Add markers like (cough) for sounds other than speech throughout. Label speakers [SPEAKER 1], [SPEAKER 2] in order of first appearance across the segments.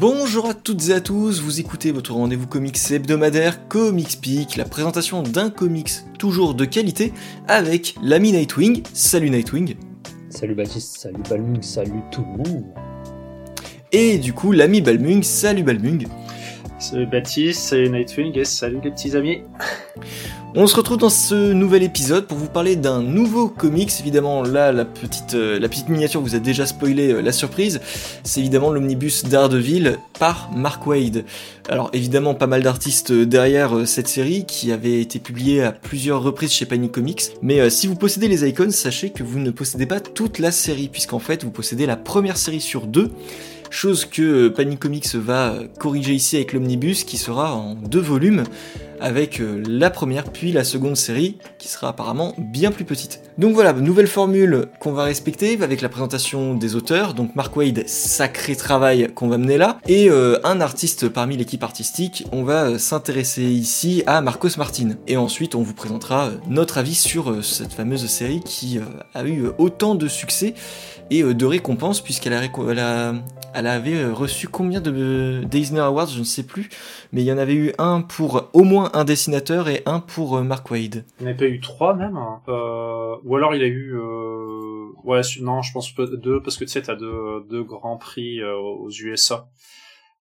[SPEAKER 1] Bonjour à toutes et à tous, vous écoutez votre rendez-vous comics hebdomadaire Comics Peak, la présentation d'un comics toujours de qualité avec l'ami Nightwing. Salut Nightwing.
[SPEAKER 2] Salut Baptiste, salut Balmung, salut tout le monde.
[SPEAKER 1] Et du coup l'ami Balmung, salut Balmung.
[SPEAKER 3] Salut Baptiste, salut Nightwing et salut les petits amis.
[SPEAKER 1] On se retrouve dans ce nouvel épisode pour vous parler d'un nouveau comics. Évidemment, là, la petite, euh, miniature vous a déjà spoilé euh, la surprise. C'est évidemment l'omnibus d'Ardeville par Mark Wade. Alors évidemment, pas mal d'artistes euh, derrière cette série qui avait été publiée à plusieurs reprises chez Panini Comics. Mais si vous possédez les icons, sachez que vous ne possédez pas toute la série, puisqu'en fait, vous possédez la première série sur deux chose que Panini Comics va corriger ici avec l'omnibus qui sera en deux volumes avec euh, la première puis la seconde série qui sera apparemment bien plus petite. Donc voilà, nouvelle formule qu'on va respecter avec la présentation des auteurs, donc Mark Wade, sacré travail qu'on va mener là, et euh, un artiste parmi l'équipe artistique, on va euh, s'intéresser ici à Marcos Martin. Et ensuite on vous présentera notre avis sur cette fameuse série qui a eu autant de succès et de récompenses puisqu'elle a, a, elle avait reçu combien de Disney Awards, je ne sais plus, mais il y en avait eu un pour au moins un dessinateur et un pour euh, Mark Wade.
[SPEAKER 3] Il n'y en a pas eu trois même hein. euh, Ou alors il a eu... Euh... Ouais, non, je pense deux, parce que tu sais, t'as deux, deux grands prix euh, aux USA.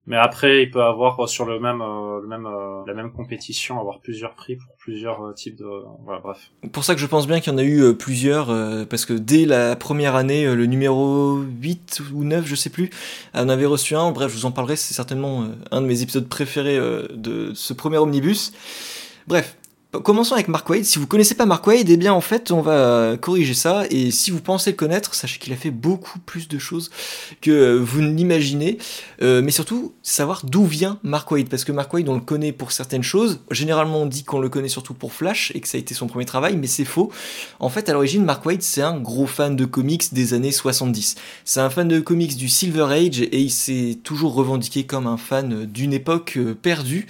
[SPEAKER 3] Mais après, il peut avoir sur le même, le même, la même compétition, avoir plusieurs prix pour plusieurs types de, voilà, bref.
[SPEAKER 1] Pour ça que je pense bien qu'il y en a eu plusieurs, parce que dès la première année, le numéro 8 ou 9, je sais plus, on avait reçu un. Bref, je vous en parlerai. C'est certainement un de mes épisodes préférés de ce premier omnibus. Bref, Commençons avec Mark Wade. Si vous connaissez pas Mark Wade, eh bien en fait on va corriger ça. Et si vous pensez le connaître, sachez qu'il a fait beaucoup plus de choses que vous ne l'imaginez. Euh, mais surtout savoir d'où vient Mark Wade, parce que Mark Wade on le connaît pour certaines choses. Généralement on dit qu'on le connaît surtout pour Flash et que ça a été son premier travail, mais c'est faux. En fait à l'origine Mark Wade c'est un gros fan de comics des années 70. C'est un fan de comics du Silver Age et il s'est toujours revendiqué comme un fan d'une époque euh, perdue.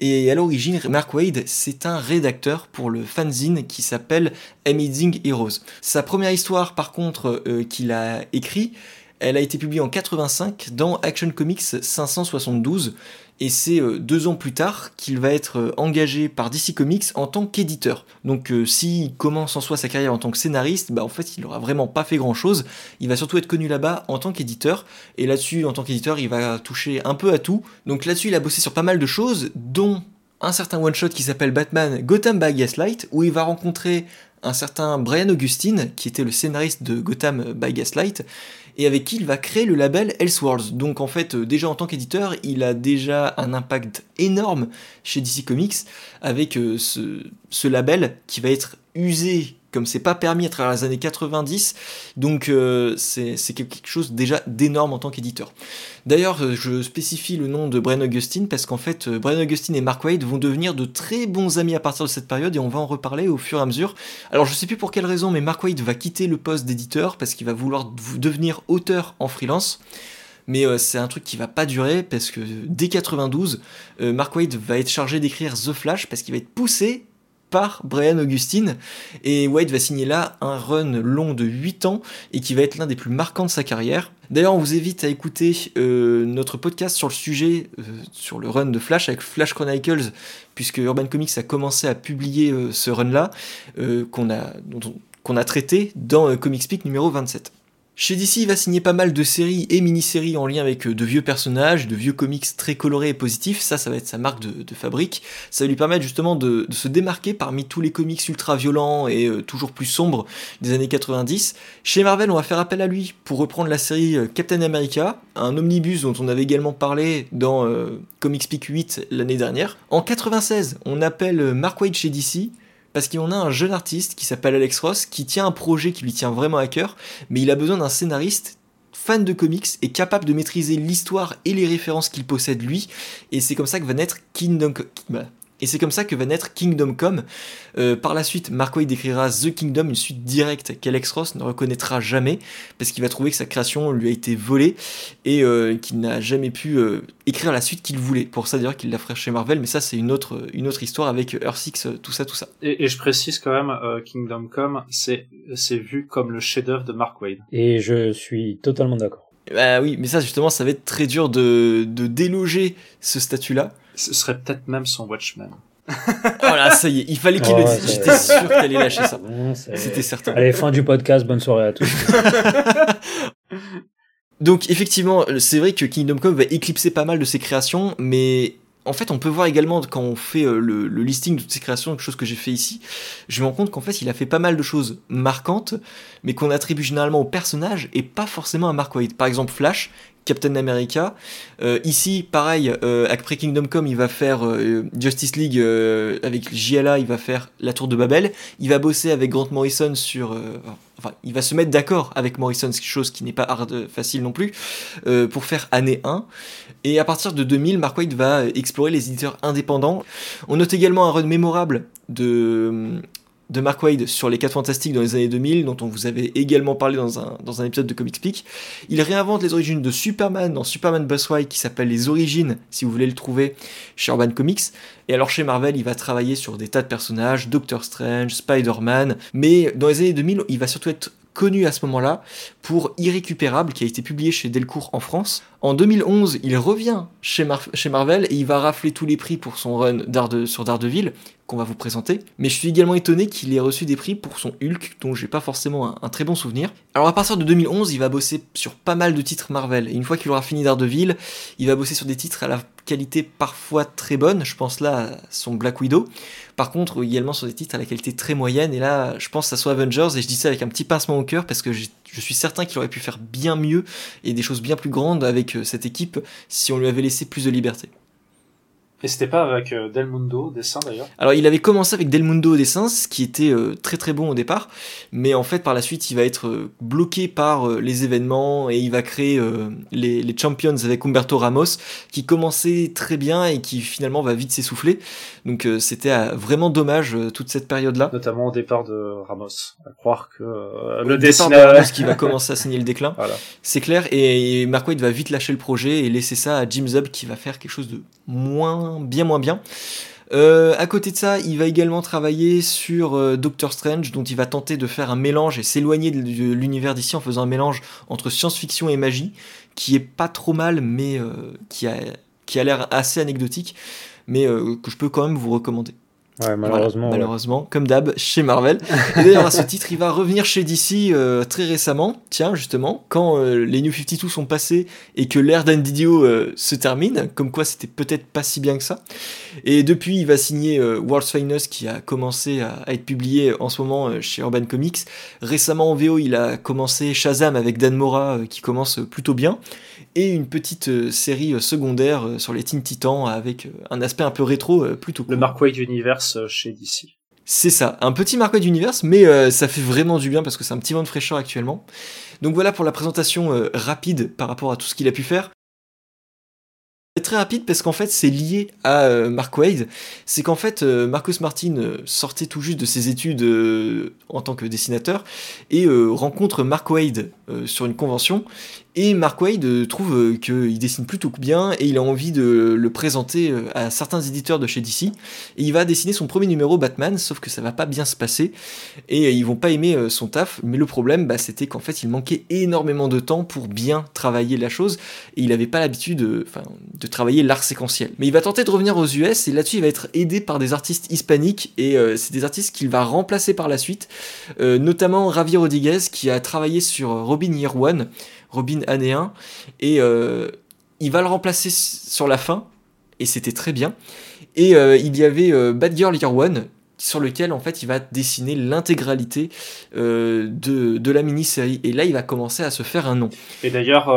[SPEAKER 1] Et à l'origine Mark Wade c'est un rédacteur pour le fanzine qui s'appelle Amazing Heroes. Sa première histoire, par contre, euh, qu'il a écrit, elle a été publiée en 85 dans Action Comics 572 et c'est euh, deux ans plus tard qu'il va être euh, engagé par DC Comics en tant qu'éditeur. Donc s'il commence en soi sa carrière en tant que scénariste, bah en fait il n'aura vraiment pas fait grand chose. Il va surtout être connu là-bas en tant qu'éditeur et là-dessus en tant qu'éditeur il va toucher un peu à tout. Donc là-dessus il a bossé sur pas mal de choses dont un certain one-shot qui s'appelle Batman Gotham by Gaslight, où il va rencontrer un certain Brian Augustine, qui était le scénariste de Gotham by Gaslight, et avec qui il va créer le label Elseworlds. Donc en fait, euh, déjà en tant qu'éditeur, il a déjà un impact énorme chez DC Comics, avec euh, ce, ce label qui va être usé comme c'est pas permis à travers les années 90, donc euh, c'est quelque chose déjà d'énorme en tant qu'éditeur. D'ailleurs, euh, je spécifie le nom de Brian Augustine parce qu'en fait, euh, Brian Augustine et Mark Wade vont devenir de très bons amis à partir de cette période et on va en reparler au fur et à mesure. Alors, je sais plus pour quelle raison, mais Mark Wade va quitter le poste d'éditeur parce qu'il va vouloir devenir auteur en freelance mais c'est un truc qui va pas durer parce que dès 92, Mark Wade va être chargé d'écrire The Flash parce qu'il va être poussé par Brian Augustine. Et White va signer là un run long de 8 ans et qui va être l'un des plus marquants de sa carrière. D'ailleurs, on vous invite à écouter euh, notre podcast sur le sujet, euh, sur le run de Flash avec Flash Chronicles, puisque Urban Comics a commencé à publier euh, ce run-là, qu'on a, qu'on a traité dans Comics Peak numéro 27. Chez DC, il va signer pas mal de séries et mini-séries en lien avec euh, de vieux personnages, de vieux comics très colorés et positifs. Ça, ça va être sa marque de, fabrique. Ça va lui permettre justement de, se démarquer parmi tous les comics ultra violents et euh, toujours plus sombres des années 90. Chez Marvel, on va faire appel à lui pour reprendre la série euh, Captain America, un omnibus dont on avait également parlé dans Comics Peak 8 l'année dernière. En 96, on appelle Mark Waid chez DC parce qu'on a un jeune artiste qui s'appelle Alex Ross qui tient un projet qui lui tient vraiment à cœur, mais il a besoin d'un scénariste fan de comics et capable de maîtriser l'histoire et les références qu'il possède lui, et c'est comme ça que va naître Kingdom, bah, et c'est comme ça que va naître Kingdom Come. Euh, par la suite, Mark Waid décrira The Kingdom, une suite directe qu'Alex Ross ne reconnaîtra jamais, parce qu'il va trouver que sa création lui a été volée et euh, qu'il n'a jamais pu euh, écrire la suite qu'il voulait. Pour ça d'ailleurs qu'il l'a ferait chez Marvel, mais ça c'est une autre, une autre histoire avec Earth 6, tout ça, tout ça.
[SPEAKER 3] Et, je précise quand même, Kingdom Come, c'est vu comme le chef-d'œuvre de Mark Waid.
[SPEAKER 2] Et je suis totalement d'accord.
[SPEAKER 1] Bah oui, mais ça justement, ça va être très dur de, de déloger ce statut-là.
[SPEAKER 3] Ce serait peut-être même son Watchmen.
[SPEAKER 1] oh là, ça y est, il fallait qu'il le
[SPEAKER 2] ouais,
[SPEAKER 1] dise. J'étais sûr qu'elle allait lâcher ça. C'était certain.
[SPEAKER 2] Allez, fin du podcast, bonne soirée à tous. (laughs)
[SPEAKER 1] Donc effectivement, c'est vrai que Kingdom Come va éclipser pas mal de ses créations, mais en fait on peut voir également quand on fait euh, le, listing de toutes ses créations, quelque chose que j'ai fait ici, je me rends compte qu'en fait il a fait pas mal de choses marquantes, mais qu'on attribue généralement au personnage et pas forcément à Mark Waid. Par exemple Flash, Captain America. Euh, ici, pareil, euh, après Kingdom Come, il va faire euh, Justice League euh, avec JLA, il va faire La Tour de Babel. Il va bosser avec Grant Morrison sur. enfin, il va se mettre d'accord avec Morrison, chose qui n'est pas hard, facile non plus, pour faire année 1. Et à partir de 2000, Mark Waid va explorer les éditeurs indépendants. On note également un run mémorable de de Mark Waid sur les 4 Fantastiques dans les années 2000, dont on vous avait également parlé dans un, dans un épisode de Comic Speak. Il réinvente les origines de Superman dans Superman Busway, qui s'appelle Les Origines, si vous voulez le trouver chez Urban Comics. Et alors chez Marvel, il va travailler sur des tas de personnages, Doctor Strange, Spider-Man, mais dans les années 2000, il va surtout être connu à ce moment-là pour Irrécupérable, qui a été publié chez Delcourt en France. En 2011, il revient chez, Mar- chez Marvel et il va rafler tous les prix pour son run sur Daredevil, qu'on va vous présenter. Mais je suis également étonné qu'il ait reçu des prix pour son Hulk, dont j'ai pas forcément un, un très bon souvenir. Alors à partir de 2011, il va bosser sur pas mal de titres Marvel. Et une fois qu'il aura fini Daredevil, il va bosser sur des titres à la qualité parfois très bonne. Je pense là à son Black Widow. Par contre, également sur des titres à la qualité très moyenne. Et là, je pense ça soit Avengers. Et je dis ça avec un petit pincement au cœur parce que je suis certain qu'il aurait pu faire bien mieux et des choses bien plus grandes avec euh, cette équipe si on lui avait laissé plus de liberté.
[SPEAKER 3] Et c'était pas avec euh, Del Mundo, dessin d'ailleurs
[SPEAKER 1] Alors il avait commencé avec Del Mundo au dessin, ce qui était euh, très très bon au départ, mais en fait par la suite il va être euh, bloqué par euh, les événements et il va créer euh, les, les Champions avec Humberto Ramos, qui commençait très bien et qui finalement va vite s'essouffler. Donc euh, c'était vraiment dommage toute cette période-là.
[SPEAKER 3] Notamment au départ de Ramos. À croire que euh,
[SPEAKER 1] Au
[SPEAKER 3] le
[SPEAKER 1] départ de. Ramos (laughs) qui va commencer à signer le déclin.
[SPEAKER 3] Voilà.
[SPEAKER 1] C'est clair, et Mark Waid va vite lâcher le projet et laisser ça à Jim Zub qui va faire quelque chose de moins, bien moins bien. Euh, à côté de ça, il va également travailler sur euh, Doctor Strange, dont il va tenter de faire un mélange et s'éloigner de, l'univers d'ici en faisant un mélange entre science-fiction et magie, qui est pas trop mal, mais euh, qui a, qui a l'air assez anecdotique, mais euh, que je peux quand même vous recommander.
[SPEAKER 2] Ouais,
[SPEAKER 1] Voilà,
[SPEAKER 2] malheureusement. ouais.
[SPEAKER 1] malheureusement, comme d'hab, chez Marvel. Et d'ailleurs, à ce titre, il va revenir chez DC euh, très récemment. Tiens, justement, quand euh, les New 52 sont passés et que l'ère d'Andy Dio euh, se termine, comme quoi c'était peut-être pas si bien que ça. Et depuis, il va signer World's Finest qui a commencé à, à être publié en ce moment chez Urban Comics. Récemment en VO, il a commencé Shazam avec Dan Mora qui commence plutôt bien. Et une petite euh, série euh, secondaire euh, sur les Teen Titans avec un aspect un peu rétro plutôt cool.
[SPEAKER 3] Le Mark Waid Universe chez DC.
[SPEAKER 1] C'est ça, un petit marqueur d'univers, mais euh, ça fait vraiment du bien parce que c'est un petit vent de fraîcheur actuellement. Donc voilà pour la présentation euh, rapide par rapport à tout ce qu'il a pu faire. C'est très rapide parce qu'en fait c'est lié à euh, Mark Wade. C'est qu'en fait Marcus Martin sortait tout juste de ses études en tant que dessinateur et rencontre Mark Wade sur une convention. Et Mark Wade euh, trouve euh, qu'il dessine plutôt bien et il a envie de le présenter euh, à certains éditeurs de chez DC. Et il va dessiner son premier numéro Batman, sauf que ça va pas bien se passer et ils vont pas aimer son taf. Mais le problème, bah, c'était qu'en fait, il manquait énormément de temps pour bien travailler la chose et il avait pas l'habitude de, de travailler l'art séquentiel. Mais il va tenter de revenir aux US et là-dessus, il va être aidé par des artistes hispaniques et c'est des artistes qu'il va remplacer par la suite, notamment Javier Rodriguez qui a travaillé sur Robin Year One, Robin année 1 et euh, il va le remplacer sur la fin et c'était très bien. Et euh, il y avait euh, Bad Girl Year One sur lequel en fait il va dessiner l'intégralité euh, de, de la mini-série et là il va commencer à se faire un nom.
[SPEAKER 3] Et d'ailleurs,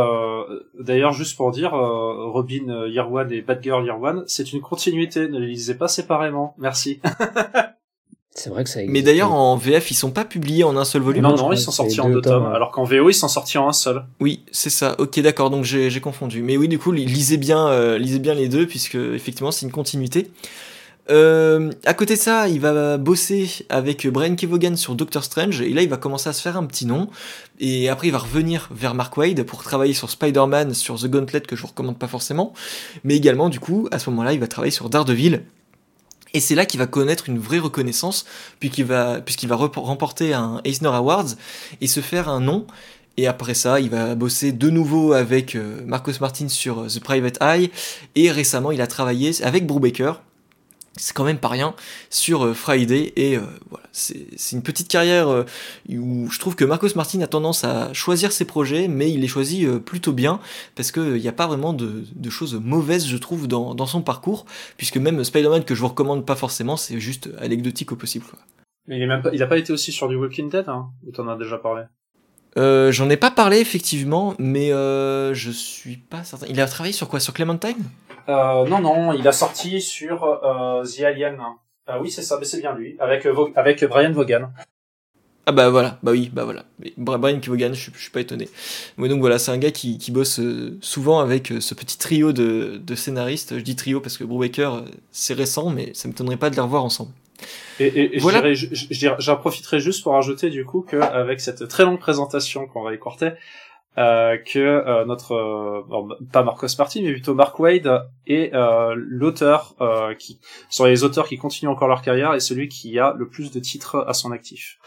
[SPEAKER 3] d'ailleurs, juste pour dire, Robin Year One et Batgirl Year One, c'est une continuité. Ne les lisez pas séparément. Merci. (laughs)
[SPEAKER 2] C'est vrai que ça existe.
[SPEAKER 1] Mais d'ailleurs en VF ils sont pas publiés en un seul volume.
[SPEAKER 3] non, non, ils sont sortis en
[SPEAKER 2] deux
[SPEAKER 3] tomes,
[SPEAKER 2] tomes.
[SPEAKER 3] alors qu'en VO, ils sont sortis en un seul.
[SPEAKER 1] Oui, c'est ça. Ok, d'accord. Donc j'ai j'ai confondu. Mais oui, du coup, li- lisez bien, euh, lisez bien les deux puisque effectivement c'est une continuité. Euh, à côté de ça, il va bosser avec Brian Kevogan sur Doctor Strange et là il va commencer à se faire un petit nom. Et après il va revenir vers Mark Wade pour travailler sur Spider-Man, sur The Gauntlet que je vous recommande pas forcément, mais également du coup à ce moment-là il va travailler sur Daredevil. Et c'est là qu'il va connaître une vraie reconnaissance puisqu'il va puisqu'il va remporter un Eisner Awards et se faire un nom Et après ça, il va bosser de nouveau avec Marcos Martin sur The Private Eye. Et récemment, il a travaillé avec Brubaker c'est quand même pas rien sur euh, Friday et euh, voilà c'est une petite carrière euh, où je trouve que Marcos Martin a tendance à choisir ses projets mais il les choisit plutôt bien parce qu'il n'y a pas vraiment de, choses mauvaises je trouve dans, son parcours puisque même Spider-Man que je vous recommande pas forcément c'est juste anecdotique au possible
[SPEAKER 3] mais il, est même pas, il a pas été aussi sur du Walking Dead hein, où t'en as déjà parlé?
[SPEAKER 1] J'en ai pas parlé effectivement mais je suis pas certain. Il a travaillé sur quoi? Sur Clementine?
[SPEAKER 3] Non, non, il a sorti sur euh, The Alien. Ah oui, c'est ça, mais c'est bien lui, avec, euh, avec Brian Vaughan.
[SPEAKER 1] Ah bah voilà, bah oui, bah voilà. Brian Vaughan, je, je suis pas étonné. Mais donc voilà, c'est un gars qui, qui bosse souvent avec ce petit trio de, de, scénaristes. Je dis trio parce que Brubaker, c'est récent, mais ça m'étonnerait pas de les revoir ensemble.
[SPEAKER 3] Et, et, voilà. j'en profiterai juste pour ajouter du coup qu'avec cette très longue présentation qu'on va écorter, euh, que euh, notre euh, pas Marcos Martin mais plutôt Mark Wade est l'auteur qui sont les auteurs qui continuent encore leur carrière et celui qui a le plus de titres à son actif.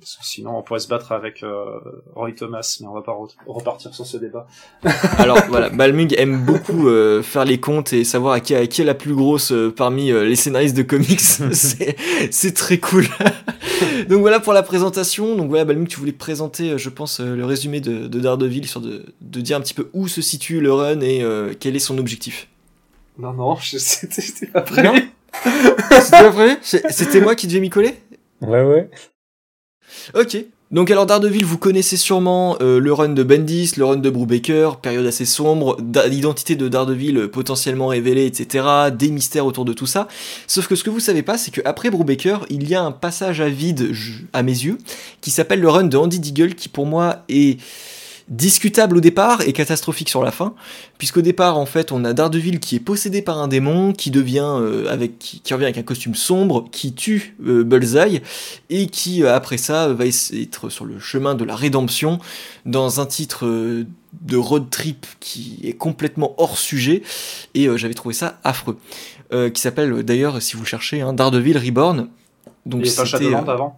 [SPEAKER 3] Parce que sinon, on pourrait se battre avec euh, Roy Thomas, mais on va pas repartir sur ce débat. (laughs)
[SPEAKER 1] Alors voilà, Balmung aime beaucoup euh, faire les comptes et savoir à qui, à qui est la plus grosse euh, parmi les scénaristes de comics. (laughs) c'est très cool. (laughs) Donc voilà pour la présentation. Donc voilà, Balmung, tu voulais présenter, je pense, le résumé de, de Daredevil, sur de, de dire un petit peu où se situe le run et quel est son objectif.
[SPEAKER 3] Non, non, c'était après.
[SPEAKER 1] C'était après C'était moi qui devais m'y coller?
[SPEAKER 2] Ouais, ouais.
[SPEAKER 1] Ok. Donc alors Daredevil, vous connaissez sûrement euh, le run de Bendis, le run de Brubaker, période assez sombre, l'identité de Daredevil euh, potentiellement révélée, etc., des mystères autour de tout ça. Sauf que ce que vous savez pas, c'est qu'après Brubaker, il y a un passage à vide, à mes yeux, qui s'appelle le run de Andy Deagle, qui pour moi est discutable au départ et catastrophique sur la fin, puisqu'au départ en fait on a Daredevil qui est possédé par un démon, qui devient euh, avec qui, revient avec un costume sombre, qui tue euh, Bullseye et qui euh, après ça va être sur le chemin de la rédemption dans un titre de road trip qui est complètement hors sujet et j'avais trouvé ça affreux, qui s'appelle d'ailleurs si vous cherchez hein, Daredevil Reborn.
[SPEAKER 3] Donc c'était avant?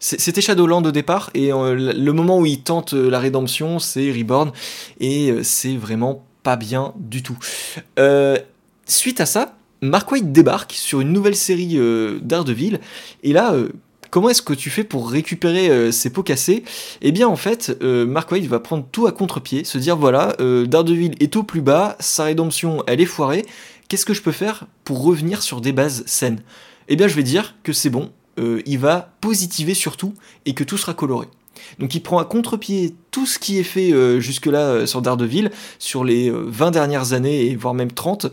[SPEAKER 1] C'était Shadowland au départ, et euh, le moment où il tente euh, la rédemption, c'est Reborn, et euh, c'est vraiment pas bien du tout. suite à ça, Mark White débarque sur une nouvelle série d'Ardeville, et là, comment est-ce que tu fais pour récupérer ces pots cassés? Eh bien, en fait, Mark White va prendre tout à contre-pied, se dire voilà, Daredevil est au plus bas, sa rédemption, elle est foirée, qu'est-ce que je peux faire pour revenir sur des bases saines? Eh bien, je vais dire que c'est bon, euh, il va positiver surtout et que tout sera coloré. Donc il prend à contre-pied tout ce qui est fait euh, jusque-là euh, sur Daredevil, sur les 20 dernières années, et voire même 30,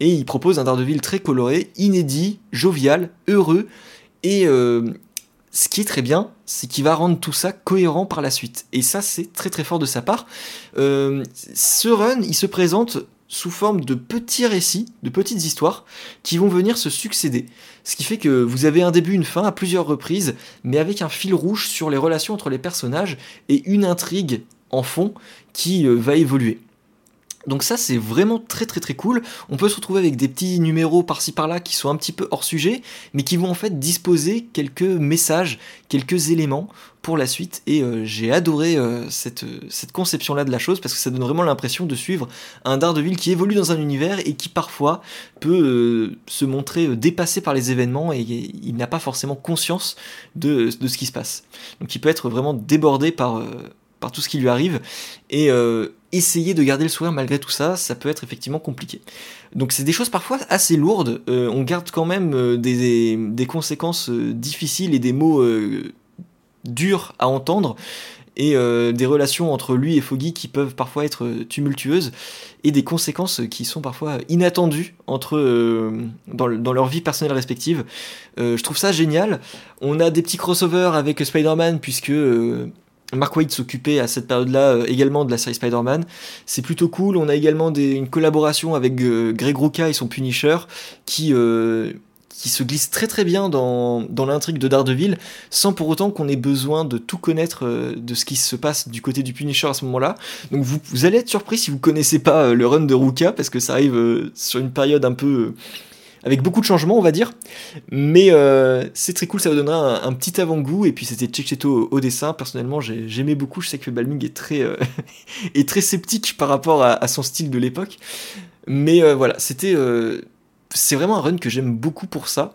[SPEAKER 1] et il propose un Daredevil très coloré, inédit, jovial, heureux, et ce qui est très bien, c'est qu'il va rendre tout ça cohérent par la suite. Et ça, c'est très très fort de sa part. ce run, il se présente sous forme de petits récits, de petites histoires, qui vont venir se succéder. Ce qui fait que vous avez un début, une fin à plusieurs reprises, mais avec un fil rouge sur les relations entre les personnages et une intrigue en fond qui euh, va évoluer. Donc ça c'est vraiment très très très cool. On peut se retrouver avec des petits numéros par-ci par-là qui sont un petit peu hors sujet, mais qui vont en fait disposer quelques messages, quelques éléments pour la suite. Et euh, j'ai adoré euh, cette, cette conception-là de la chose parce que ça donne vraiment l'impression de suivre un Daredevil qui évolue dans un univers et qui parfois peut euh, se montrer dépassé par les événements et il n'a pas forcément conscience de, de, ce qui se passe. Donc il peut être vraiment débordé par par tout ce qui lui arrive et euh, essayer de garder le sourire malgré tout ça, ça peut être effectivement compliqué. Donc c'est des choses parfois assez lourdes, euh, on garde quand même euh, des, conséquences difficiles et des mots durs à entendre et des relations entre lui et Foggy qui peuvent parfois être tumultueuses et des conséquences qui sont parfois inattendues entre dans, leur vie personnelle respective. je trouve ça génial. On a des petits crossovers avec Spider-Man puisque Mark Waid s'occupait à cette période-là euh, également de la série Spider-Man. C'est plutôt cool. On a également une collaboration avec euh, Greg Rucka et son Punisher qui, euh, se glisse très très bien dans, l'intrigue de Daredevil sans pour autant qu'on ait besoin de tout connaître de ce qui se passe du côté du Punisher à ce moment-là. Donc vous, allez être surpris si vous connaissez pas le run de Ruka parce que ça arrive sur une période un peu avec beaucoup de changements, on va dire. Mais euh, c'est très cool, ça vous donnera un, petit avant-goût. Et puis c'était Checheto au, dessin. Personnellement, j'aimais beaucoup. Je sais que Balming est très, euh, (laughs) est très sceptique par rapport à, son style de l'époque. Mais euh, voilà, c'était c'est vraiment un run que j'aime beaucoup pour ça.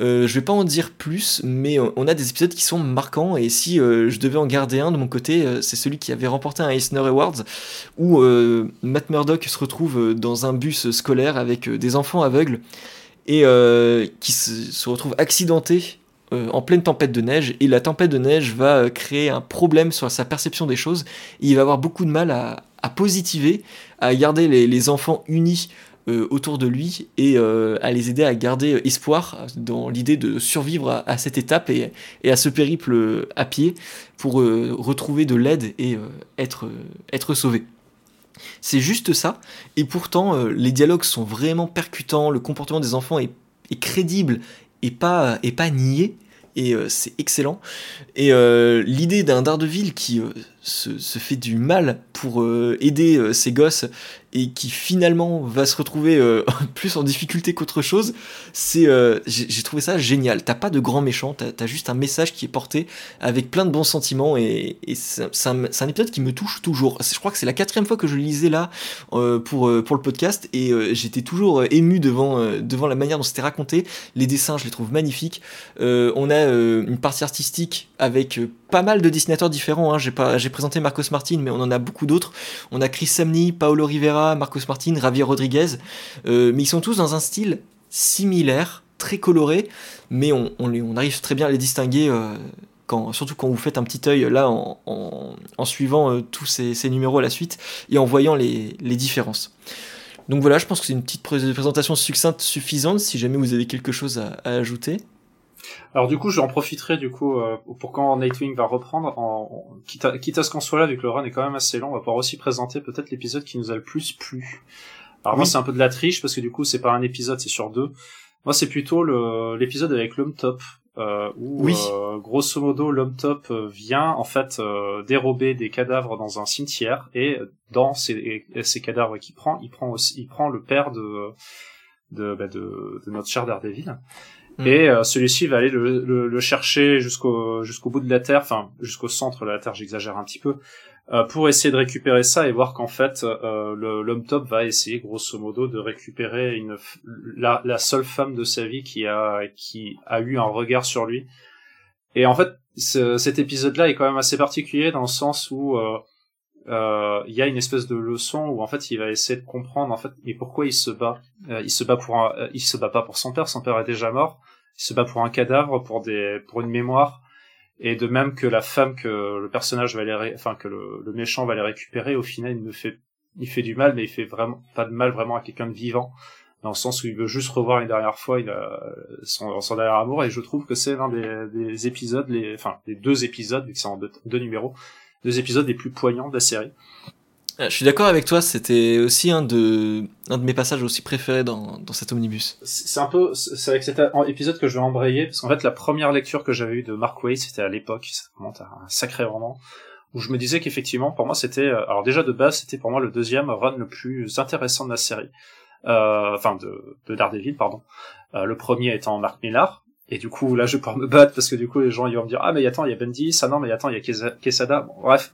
[SPEAKER 1] Je vais pas en dire plus, mais on a des épisodes qui sont marquants. Et si je devais en garder un de mon côté, c'est celui qui avait remporté un Eisner Awards, où Matt Murdock se retrouve dans un bus scolaire avec des enfants aveugles et qui se, retrouve accidenté en pleine tempête de neige. Et la tempête de neige va créer un problème sur sa perception des choses. Et il va avoir beaucoup de mal à, positiver, à garder les, enfants unis euh, autour de lui et euh, à les aider à garder espoir dans l'idée de survivre à, cette étape et, à ce périple à pied pour euh, retrouver de l'aide et être sauvé. C'est juste ça, et pourtant les dialogues sont vraiment percutants, le comportement des enfants est, crédible et pas, et pas nié, et c'est excellent. Et l'idée d'un Daredevil qui se, se, fait du mal pour aider ses gosses et qui finalement va se retrouver euh, (laughs) plus en difficulté qu'autre chose, c'est euh, j'ai trouvé ça génial. T'as pas de grand méchant, t'as as juste un message qui est porté avec plein de bons sentiments et, et c'est un, un, épisode qui me touche toujours. Je crois que c'est la quatrième fois que je le lisais là euh, pour, pour le podcast et j'étais toujours ému devant, devant la manière dont c'était raconté. Les dessins, je les trouve magnifiques. on a une partie artistique avec pas mal de dessinateurs différents. Hein. J'ai présenté Marcos Martin, mais on en a beaucoup d'autres. On a Chris Samney, Paolo Rivera, Marcos Martin, Javier Rodriguez. Euh, mais ils sont tous dans un style similaire, très coloré, mais on, on, arrive très bien à les distinguer. Euh, quand, surtout quand vous faites un petit œil là en, suivant euh, tous ces, numéros à la suite et en voyant les, différences. Donc voilà, je pense que c'est une petite présentation succincte suffisante si jamais vous avez quelque chose à ajouter.
[SPEAKER 3] Alors du coup, j'en profiterai du coup euh, pour quand Nightwing va reprendre, en, quitte, à, quitte, à, ce qu'on soit là, vu que le run est quand même assez long, on va pouvoir aussi présenter peut-être l'épisode qui nous a le plus plu. Alors moi, c'est un peu de la triche parce que du coup, c'est pas un épisode, c'est sur deux. Moi, c'est plutôt l'épisode avec l'homme top. Euh, où oui. euh, grosso modo l'homme top euh, vient en fait euh, dérober des cadavres dans un cimetière et dans ces, ces cadavres qu'il prend, il prend aussi il prend le père de de, bah, de, de notre cher Daredevil. Mm. Et euh, celui-ci va aller le, le, le chercher jusqu'au jusqu'au bout de la Terre, enfin jusqu'au centre de la Terre, j'exagère un petit peu, euh, pour essayer de récupérer ça et voir qu'en fait euh, l'homme top va essayer grosso modo de récupérer une la, la seule femme de sa vie qui a qui a eu un regard sur lui. Et en fait, ce, cet épisode-là est quand même assez particulier dans le sens où euh, euh, il y a une espèce de leçon où en fait il va essayer de comprendre en fait mais pourquoi il se bat. Euh, il se bat pour un, euh, il se bat pas pour son père, son père est déjà mort. Il se bat pour un cadavre, pour des, pour une mémoire. Et de même que la femme que le personnage va les, enfin que le, méchant va les récupérer, au final il ne fait, il fait du mal, mais il fait vraiment pas de mal vraiment à quelqu'un de vivant, dans le sens où il veut juste revoir une dernière fois son, son dernier amour. Et je trouve que c'est l'un des, des, épisodes, les, enfin les deux épisodes vu que c'est en deux, deux numéros, deux épisodes les plus poignants de la série.
[SPEAKER 1] Euh, je suis d'accord avec toi, c'était aussi un de, un de mes passages aussi préférés dans, dans cet omnibus.
[SPEAKER 3] C'est un peu, c'est avec cet épisode que je vais embrayer, parce qu'en fait, la première lecture que j'avais eue de Mark Waid, c'était à l'époque, ça remonte à un sacré roman, où je me disais qu'effectivement, pour moi, c'était, euh, alors déjà de base, c'était pour moi le deuxième run le plus intéressant de la série, euh, enfin de, de Daredevil, pardon. Euh, le premier étant Mark Millar, et du coup, là, je vais pouvoir me battre parce que du coup, les gens ils vont me dire ah mais attends, il y a Bendis, ah non mais attends, il y a Quesada. Bon, bref.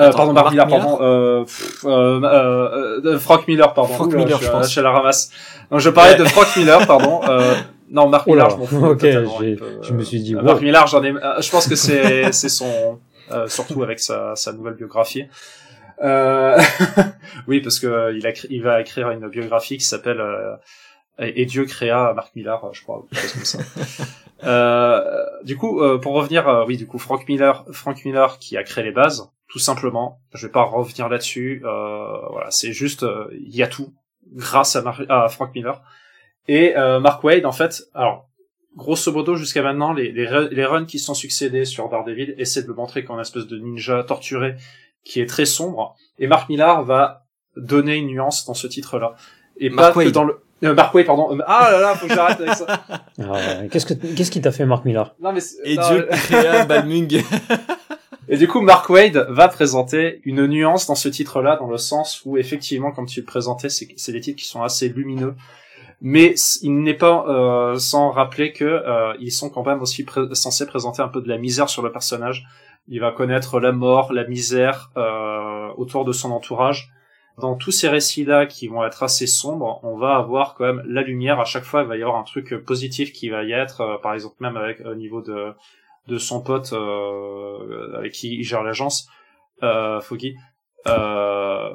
[SPEAKER 3] Euh, pardon, Mark Miller, pardon. Euh, euh, euh, euh, Frank Miller, pardon.
[SPEAKER 1] Frank Miller, je, je, pense.
[SPEAKER 3] Je la ramasse. Donc, je parlais de Frank Miller, (laughs) pardon. Euh, non, Mark Miller, je m'en fous.
[SPEAKER 2] Ok, je me suis dit.
[SPEAKER 3] Wow. Mark Miller, j'en ai. Je pense que c'est (laughs) c'est son surtout avec sa sa nouvelle biographie. (laughs) oui, parce que il a il va écrire une biographie qui s'appelle et, Dieu créa Mark Miller, je crois, quelque comme ça. euh, du coup, pour revenir, oui, du coup, Frank Miller, Frank Miller qui a créé les bases, tout simplement. Je vais pas revenir là-dessus. Euh, voilà, c'est juste, euh, il y a tout grâce à, à Frank Miller et euh, Mark Wade. En fait, alors grosso modo jusqu'à maintenant, les, les, les, runs qui sont succédés sur Daredevil essaient de le montrer comme une espèce de ninja torturé qui est très sombre. Et Mark Millar va donner une nuance dans ce titre-là. Et Mark pas Wade. que dans le euh, Mark Wade, pardon. Ah là là, faut que j'arrête avec ça. (laughs)
[SPEAKER 2] Ah, qu'est-ce que qu'est-ce qui t'a fait Mark Millar?
[SPEAKER 3] Non mais
[SPEAKER 1] et Dieu créa Balmung. (laughs)
[SPEAKER 3] Et du coup, Mark Wade va présenter une nuance dans ce titre-là, dans le sens où effectivement, comme tu le présentais, c'est des titres qui sont assez lumineux. mais il n'est pas euh, sans rappeler que euh, ils sont quand même aussi censés présenter un peu de la misère sur le personnage. Il va connaître la mort, la misère euh, autour de son entourage. Dans tous ces récits-là qui vont être assez sombres, on va avoir quand même la lumière. À chaque fois, il va y avoir un truc positif qui va y être. Euh, par exemple, même avec au niveau de de son pote euh, avec qui il gère l'agence, Foggy. Euh,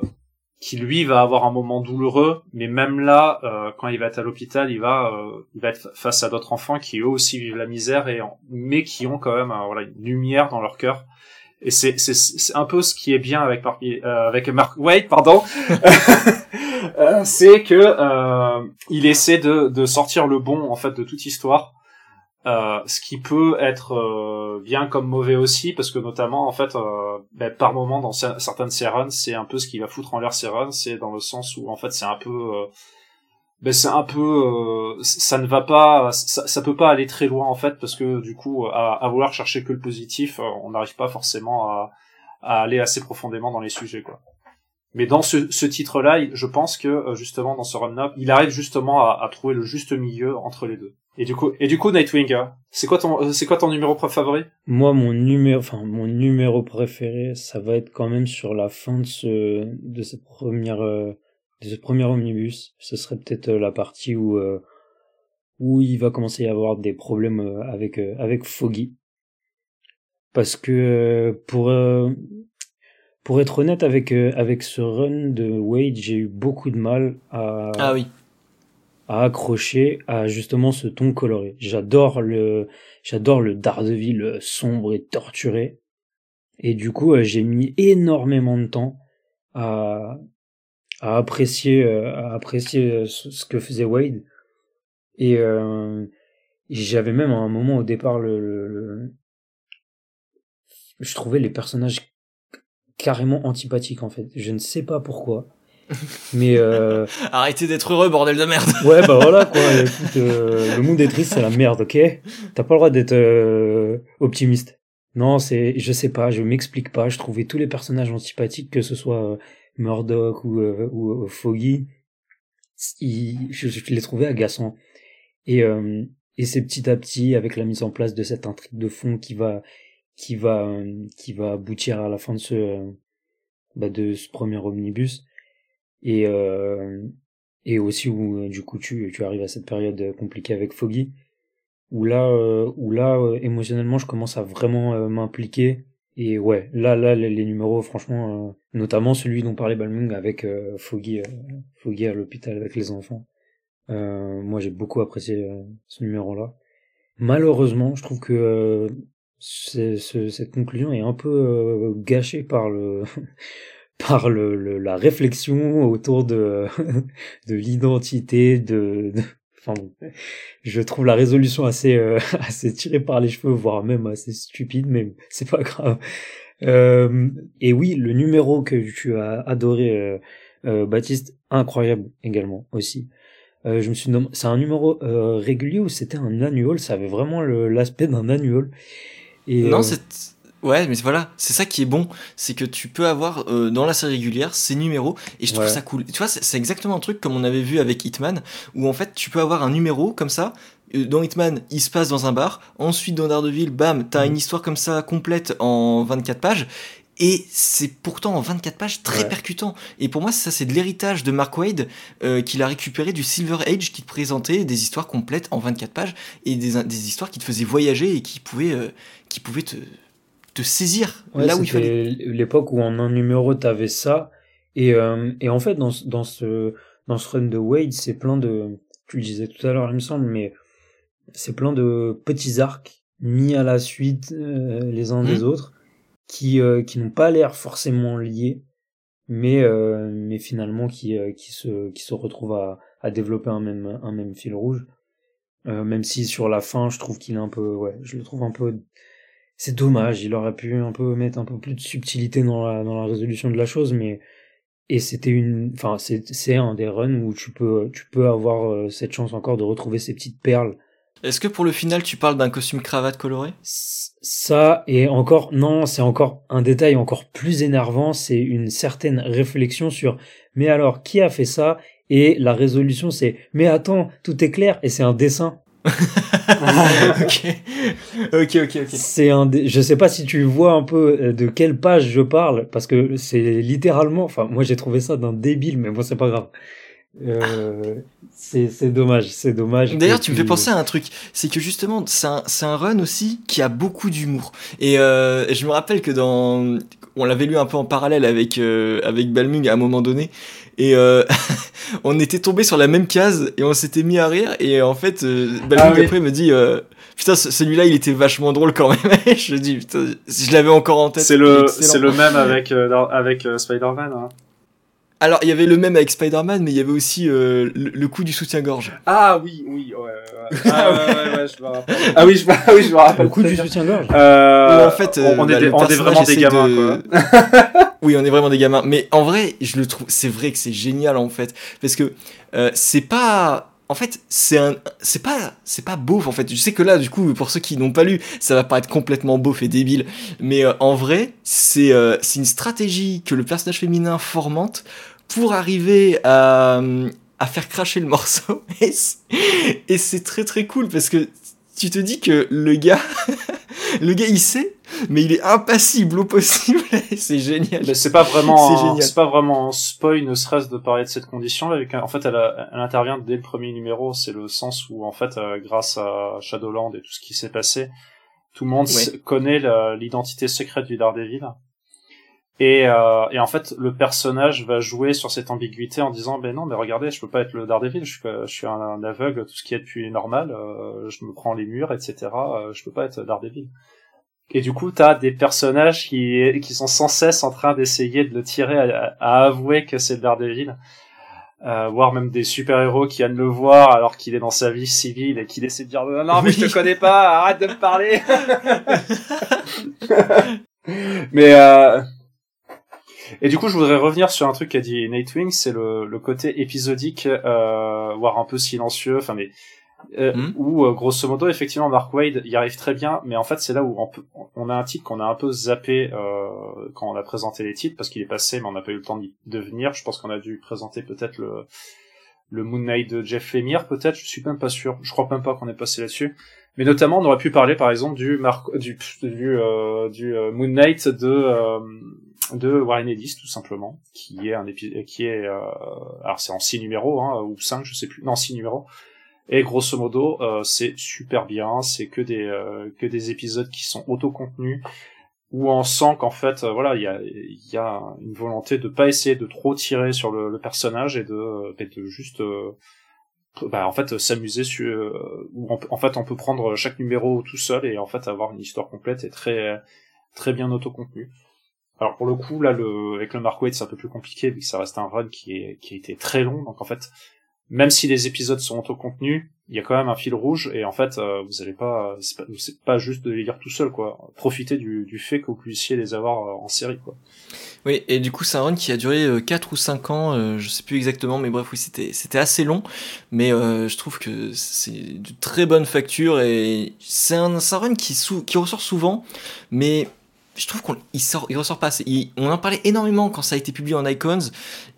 [SPEAKER 3] qui lui va avoir un moment douloureux, mais même là, euh, quand il va être à l'hôpital, il va, euh, il va être face à d'autres enfants qui eux aussi vivent la misère et mais qui ont quand même euh, voilà une lumière dans leur cœur. Et c'est c'est un peu ce qui est bien avec avec Mark Wade, pardon, (laughs) c'est que il essaie de de sortir le bon en fait de toute histoire euh, ce qui peut être euh, bien comme mauvais aussi, parce que notamment, en fait, euh, ben, par moment dans certaines runs, c'est un peu ce qui va foutre en l'air runs, c'est dans le sens où, en fait, c'est un peu... ben, c'est un peu... ça ne va pas... Ça, peut pas aller très loin, en fait, parce que, du coup, à, à vouloir chercher que le positif, on n'arrive pas forcément à, à aller assez profondément dans les sujets, quoi. Mais dans ce, ce titre-là, je pense que justement dans ce run-up, il arrive justement à, trouver le juste milieu entre les deux. Et du coup, et du coup, Nightwing, hein, c'est quoi ton, c'est quoi ton numéro favori?
[SPEAKER 2] Moi, mon numéro, enfin, mon numéro préféré, ça va être quand même sur la fin de ce, de euh, de ce premier omnibus. Ce serait peut-être euh, la partie où, euh, où il va commencer à y avoir des problèmes avec, avec Foggy. Parce que pour, pour être honnête avec, avec ce run de Wade, j'ai eu beaucoup de mal à.
[SPEAKER 1] Ah oui
[SPEAKER 2] à accrocher à justement ce ton coloré. J'adore le, j'adore le Daredevil sombre et torturé. Et du coup, euh, j'ai mis énormément de temps à, à apprécier, euh, à apprécier euh, ce que faisait Wade. Et j'avais même à un moment au départ le, le, je trouvais les personnages carrément antipathiques en fait. Je ne sais pas pourquoi. (laughs) Mais euh...
[SPEAKER 1] arrêtez d'être heureux, bordel de merde. (laughs)
[SPEAKER 2] ouais, bah voilà quoi. Écoute, euh, le monde est triste, c'est la merde, ok? T'as pas le droit d'être euh, optimiste. Non, c'est, je sais pas, je m'explique pas. Je trouvais tous les personnages antipathiques, que ce soit euh, Murdoch ou, ou Foggy, je, je, les trouvais agaçants. Et et c'est petit à petit avec la mise en place de cette intrigue de fond qui va qui va qui va aboutir à la fin de ce bah, de ce premier omnibus. Et euh, et aussi où euh, du coup tu tu arrives à cette période compliquée avec Foggy où là euh, où là émotionnellement je commence à vraiment m'impliquer. Et ouais là là les, numéros franchement notamment celui dont parlait Balmung avec Foggy Foggy à l'hôpital avec les enfants. Moi j'ai beaucoup apprécié ce numéro là malheureusement je trouve que cette conclusion est un peu gâchée par le (laughs) par le, la réflexion autour de, (laughs) de l'identité, de, enfin je trouve la résolution assez, euh, (laughs) assez tirée par les cheveux, voire même assez stupide, mais c'est pas grave. Euh, et oui, le numéro que tu as adoré, euh, euh Baptiste, incroyable également aussi. Euh, je me suis c'est un numéro régulier ou c'était un annual? Ça avait vraiment l'aspect d'un annual.
[SPEAKER 1] Et, non, c'est Ouais, mais voilà, c'est ça qui est bon, c'est que tu peux avoir euh, dans la série régulière ces numéros et je trouve ça cool. Tu vois, c'est exactement un truc comme on avait vu avec Hitman où en fait tu peux avoir un numéro comme ça. Euh, dans Hitman, il se passe dans un bar. Ensuite, dans Daredevil, bam, t'as mm. une histoire comme ça complète en 24 pages. Et c'est pourtant en 24 pages très percutant. Et pour moi, ça c'est de l'héritage de Mark Wade euh, qu'il a récupéré du Silver Age qui te présentait des histoires complètes en 24 pages et des, des histoires qui te faisaient voyager et qui pouvaient, qui pouvaient te, te saisir là où il fallait.
[SPEAKER 2] L'époque où en un numéro t'avais ça et euh, et en fait dans dans ce dans ce run de Wade c'est plein de tu le disais tout à l'heure il me semble mais c'est plein de petits arcs mis à la suite euh, les uns des mmh. autres qui euh, qui n'ont pas l'air forcément liés mais mais finalement qui qui se qui se retrouvent à à développer un même un même fil rouge même si sur la fin je trouve qu'il est un peu ouais je le trouve un peu c'est dommage, il aurait pu un peu mettre un peu plus de subtilité dans la, dans la résolution de la chose, mais et c'était une, enfin c'est c'est un des runs où tu peux tu peux avoir euh, cette chance encore de retrouver ces petites perles.
[SPEAKER 1] Est-ce que pour le final tu parles d'un costume cravate coloré?
[SPEAKER 2] Ça et encore non, c'est encore un détail encore plus énervant, c'est une certaine réflexion sur mais alors qui a fait ça? Et la résolution c'est mais attends, tout est clair et c'est un dessin. (laughs)
[SPEAKER 1] ok, ok, ok, ok.
[SPEAKER 2] C'est un, je sais pas si tu vois un peu euh, de quelle page je parle parce que c'est littéralement, enfin moi j'ai trouvé ça d'un débile, mais bon c'est pas grave. Euh, c'est c'est dommage, c'est dommage.
[SPEAKER 1] D'ailleurs, tu me fais penser à un truc, c'est que justement, c'est un, c'est un run aussi qui a beaucoup d'humour. Et euh, je me rappelle que dans, on l'avait lu un peu en parallèle avec euh, avec Balmung à un moment donné, et euh, (laughs) on était tombé sur la même case et on s'était mis à rire. Et en fait, euh, Balmung
[SPEAKER 3] Ah oui.
[SPEAKER 1] après me dit, euh, putain, ce- celui-là, il était vachement drôle quand même. (laughs) je dis, putain, je l'avais encore en tête.
[SPEAKER 3] C'est le, le même avec, euh, avec euh, Spider-Man. Hein.
[SPEAKER 1] Alors, il y avait le même avec Spider-Man, mais il y avait aussi euh, le, le coup du soutien-gorge.
[SPEAKER 3] Ah oui, oui, ouais, ouais. (laughs) Ah ouais, ouais, ouais, je me rappelle. Ah oui, je, me- ah oui, je me rappelle.
[SPEAKER 2] Le coup du soutien-gorge.
[SPEAKER 3] Euh,
[SPEAKER 1] en fait, euh,
[SPEAKER 3] on, on
[SPEAKER 1] bah,
[SPEAKER 3] est, des-
[SPEAKER 1] le
[SPEAKER 3] on est
[SPEAKER 1] personnage
[SPEAKER 3] vraiment des gamins,
[SPEAKER 1] de-
[SPEAKER 3] quoi. (laughs) (laughs)
[SPEAKER 1] Oui, on est vraiment des gamins. Mais en vrai, je le trouve, c'est vrai que c'est génial en fait, parce que euh, c'est pas, en fait, c'est un, c'est pas, c'est pas beauf en fait. Je sais que là, du coup, pour ceux qui n'ont pas lu, ça va paraître complètement beauf et débile, mais euh, en vrai, c'est, euh, c'est une stratégie que le personnage féminin fomente pour arriver à, à faire cracher le morceau. (laughs) Et c'est très très cool parce que tu te dis que le gars, (laughs) le gars, il sait, mais il est impassible au possible. (laughs) c'est génial.
[SPEAKER 3] Mais c'est pas vraiment, c'est pas vraiment un spoil, ne serait-ce de parler de cette condition. Avec, un- en fait, elle, a- elle intervient dès le premier numéro. C'est le sens où, en fait, euh, grâce à Shadowland et tout ce qui s'est passé, tout le monde
[SPEAKER 1] Ouais.
[SPEAKER 3] connaît l'identité secrète du Daredevil. Et, euh, et en fait, le personnage va jouer sur cette ambiguïté en disant, ben non, mais regardez, je peux pas être le Daredevil, je je suis un, un aveugle, tout ce qui est depuis normal, euh, je me prends les murs, etc. euh, je peux pas être Daredevil. Et du coup, t'as des personnages qui, qui sont sans cesse en train d'essayer de le tirer à, à avouer que c'est le Daredevil. Euh, voire même des super-héros qui viennent le voir alors qu'il est dans sa vie civile et qu'il essaie de dire non, non mais je
[SPEAKER 1] Oui.
[SPEAKER 3] te connais pas, arrête de me parler. (laughs) (laughs) mais euh... et du coup, je voudrais revenir sur un truc qu'a dit Nightwing, c'est le, le côté épisodique, euh, voire un peu silencieux, enfin mais euh,
[SPEAKER 1] Mhm.
[SPEAKER 3] où euh, grosso modo effectivement Mark Wade y arrive très bien, mais en fait c'est là où on, peut, on a un titre qu'on a un peu zappé euh, quand on a présenté les titres parce qu'il est passé, mais on n'a pas eu le temps d'y- de venir. Je pense qu'on a dû présenter peut-être le le Moon Knight de Jeff Lemire, peut-être, je suis même pas sûr. Je crois même pas qu'on est passé là-dessus. Mais notamment, on aurait pu parler, par exemple, du Mark, du du euh, du euh, Moon Knight de euh, de Warren Ellis, tout simplement, qui est un épisode, qui est, euh, alors c'est en six numéros, hein, ou cinq, je sais plus, non, six numéros. Et grosso modo, euh, c'est super bien. C'est que des euh, que des épisodes qui sont autocontenus où on sent qu'en fait, euh, voilà, il y a il y a une volonté de pas essayer de trop tirer sur le, le personnage et de, et de juste euh, bah, en fait s'amuser sur euh, où en fait on peut prendre chaque numéro tout seul et en fait avoir une histoire complète et très très bien autocontenue. Alors pour le coup là le avec le Mark Waid c'est un peu plus compliqué vu ça reste un run qui est qui a été très long donc en fait même si les épisodes sont autocontenus, il y a quand même un fil rouge et en fait euh, vous allez pas c'est pas, pas juste de les lire tout seul quoi. Profitez du, du fait que vous puissiez les avoir euh, en série quoi.
[SPEAKER 1] Oui, et du coup, c'est un run qui a duré euh, 4 ou 5 ans, euh, je sais plus exactement, mais bref, oui, c'était, c'était assez long, mais euh, je trouve que c'est de très bonne facture et c'est un, c'est un run qui, sou- qui ressort souvent, mais je trouve qu'on il sort, ressort pas on en parlait énormément quand ça a été publié en Icons,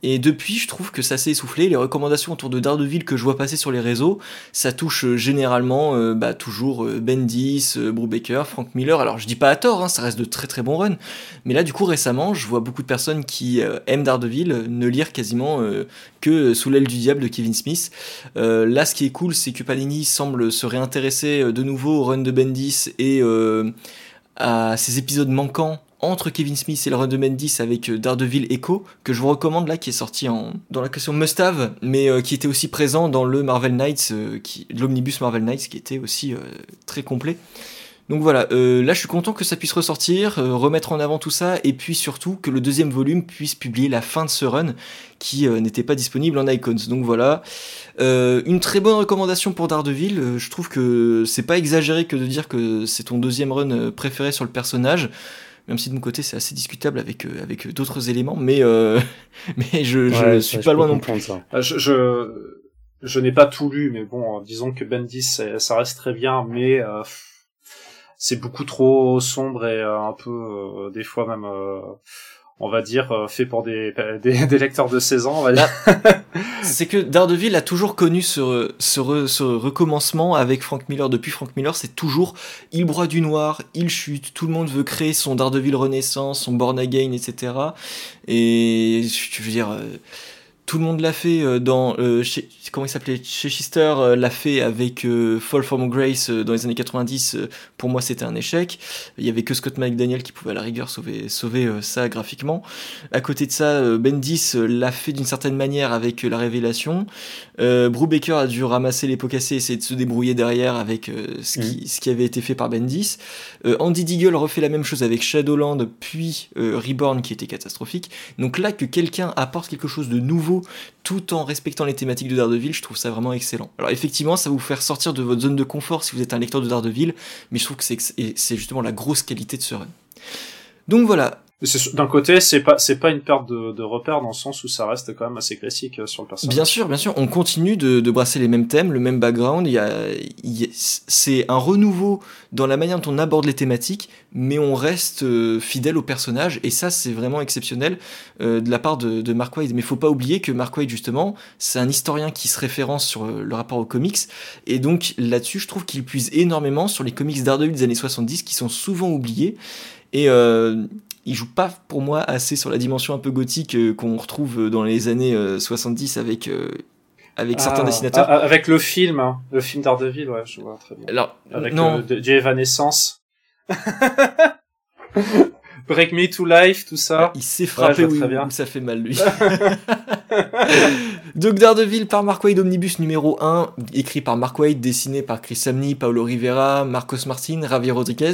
[SPEAKER 1] et depuis, je trouve que ça s'est essoufflé. Les recommandations autour de Daredevil que je vois passer sur les réseaux, ça touche euh, généralement euh, bah, toujours euh, Bendis, Brubaker, Frank Miller. Alors, je dis pas à tort, hein, ça reste de très très bons runs, mais là, du coup, récemment, je vois beaucoup de personnes qui aiment Daredevil ne lire quasiment que Sous l'aile du diable de Kevin Smith. Là, ce qui est cool, c'est que Panini semble se réintéresser de nouveau au run de Bendis et à ces épisodes manquants entre Kevin Smith et le run de Bendis avec euh, Daredevil Echo, que je vous recommande là, qui est sorti en, dans la question Must Have, mais euh, qui était aussi présent dans le Marvel Knights, euh, qui, l'omnibus Marvel Knights, qui était aussi très complet. Donc voilà, euh, là je suis content que ça puisse ressortir, euh, remettre en avant tout ça, et puis surtout que le deuxième volume puisse publier la fin de ce run qui euh, n'était pas disponible en Icons. Donc voilà, Euh, une très bonne recommandation pour Daredevil. euh, je trouve que c'est pas exagéré que de dire que c'est ton deuxième run préféré sur le personnage. Même si de mon côté c'est assez discutable avec, euh, avec d'autres éléments, mais, euh, (laughs) mais je, je
[SPEAKER 2] Ouais,
[SPEAKER 1] suis
[SPEAKER 2] ça,
[SPEAKER 1] pas loin non plus.
[SPEAKER 2] ça.
[SPEAKER 3] Euh, Je, je, je n'ai pas tout lu, mais bon, disons que Bendis, ça reste très bien, mais euh, c'est beaucoup trop sombre et euh, un peu, euh, des fois même, euh, on va dire, fait pour des, (laughs) des, des, lecteurs de 16 ans, on va dire.
[SPEAKER 1] c'est que Daredevil a toujours connu ce, ce, ce, recommencement avec Frank Miller. Depuis Frank Miller, c'est toujours il broie du noir, il chute, tout le monde veut créer son Daredevil Renaissance, son Born Again, etc. Et je veux dire, tout le monde l'a fait euh, dans euh, chez, comment il s'appelait euh, l'a fait avec Fall from Grace dans les années 90 pour moi c'était un échec. Il y avait que Scott McDaniel qui pouvait à la rigueur sauver sauver ça graphiquement. À côté de ça Bendis l'a fait d'une certaine manière avec la révélation. Euh, Brubaker a dû ramasser les pots cassés et essayer de se débrouiller derrière avec ce, qui, mm. ce qui avait été fait par Bendis. Andy Deagle refait la même chose avec Shadowland puis Reborn qui était catastrophique. Donc là que quelqu'un apporte quelque chose de nouveau tout en respectant les thématiques de Daredevil, je trouve ça vraiment excellent. Alors effectivement, ça va vous faire sortir de votre zone de confort si vous êtes un lecteur de Daredevil, mais je trouve que c'est justement la grosse qualité de ce run. Donc voilà,
[SPEAKER 3] d'un côté, c'est pas c'est pas une perte de, de repère dans le sens où ça reste quand même assez classique euh, sur le personnage.
[SPEAKER 1] Bien sûr, bien sûr, on continue de, de brasser les mêmes thèmes, le même background. Il y a, c'est un renouveau dans la manière dont on aborde les thématiques, mais on reste euh, fidèle au personnage et ça c'est vraiment exceptionnel euh, de la part de, de Mark Waid. Mais faut pas oublier que Mark Waid justement, c'est un historien qui se référence sur le rapport aux comics et donc là-dessus, je trouve qu'il puise énormément sur les comics d'Ardeville des années 70 qui sont souvent oubliés. Et euh, il joue pas pour moi assez sur la dimension un peu gothique euh, qu'on retrouve dans les années 70 euh, avec euh, avec certains ah, dessinateurs.
[SPEAKER 3] Ah, avec le film, hein, le film d'Ardeville, ouais, je vois très bien.
[SPEAKER 1] Alors,
[SPEAKER 3] avec non. du Evanescence. (laughs) Break Me to Life, tout ça.
[SPEAKER 1] il s'est frappé ouais, où, ça fait mal lui. (laughs) (laughs) Donc Daredevil par Mark Waid Omnibus numéro 1, écrit par Mark Waid, dessiné par Chris Samney, Paolo Rivera, Marcos Martin, Javier Rodriguez.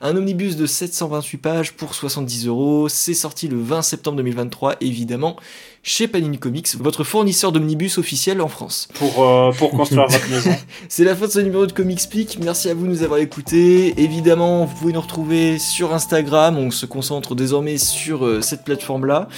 [SPEAKER 1] Un omnibus de 728 pages pour 70 euros. C'est sorti le 20 septembre 2023, évidemment chez Panini Comics, votre fournisseur d'omnibus officiel en France.
[SPEAKER 3] Pour, euh, pour (laughs) construire votre maison.
[SPEAKER 1] C'est la fin de ce numéro de Comics Peak. Merci à vous de nous avoir écoutés. Évidemment, vous pouvez nous retrouver sur Instagram. On se concentre désormais sur euh, cette plateforme-là.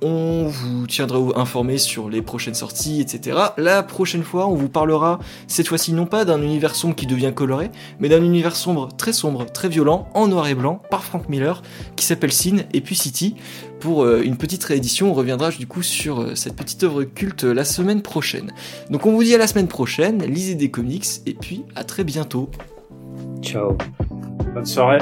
[SPEAKER 1] On vous tiendra informé sur les prochaines sorties, etc. La prochaine fois, on vous parlera cette fois-ci non pas d'un univers sombre qui devient coloré, mais d'un univers sombre, très sombre, très violent, en noir et blanc, par Frank Miller, qui s'appelle Sin et puis City pour euh, une petite réédition. On reviendra du coup sur euh, cette petite œuvre culte la semaine prochaine. Donc on vous dit à la semaine prochaine, lisez des comics et puis à très bientôt.
[SPEAKER 2] Ciao.
[SPEAKER 3] Bonne soirée.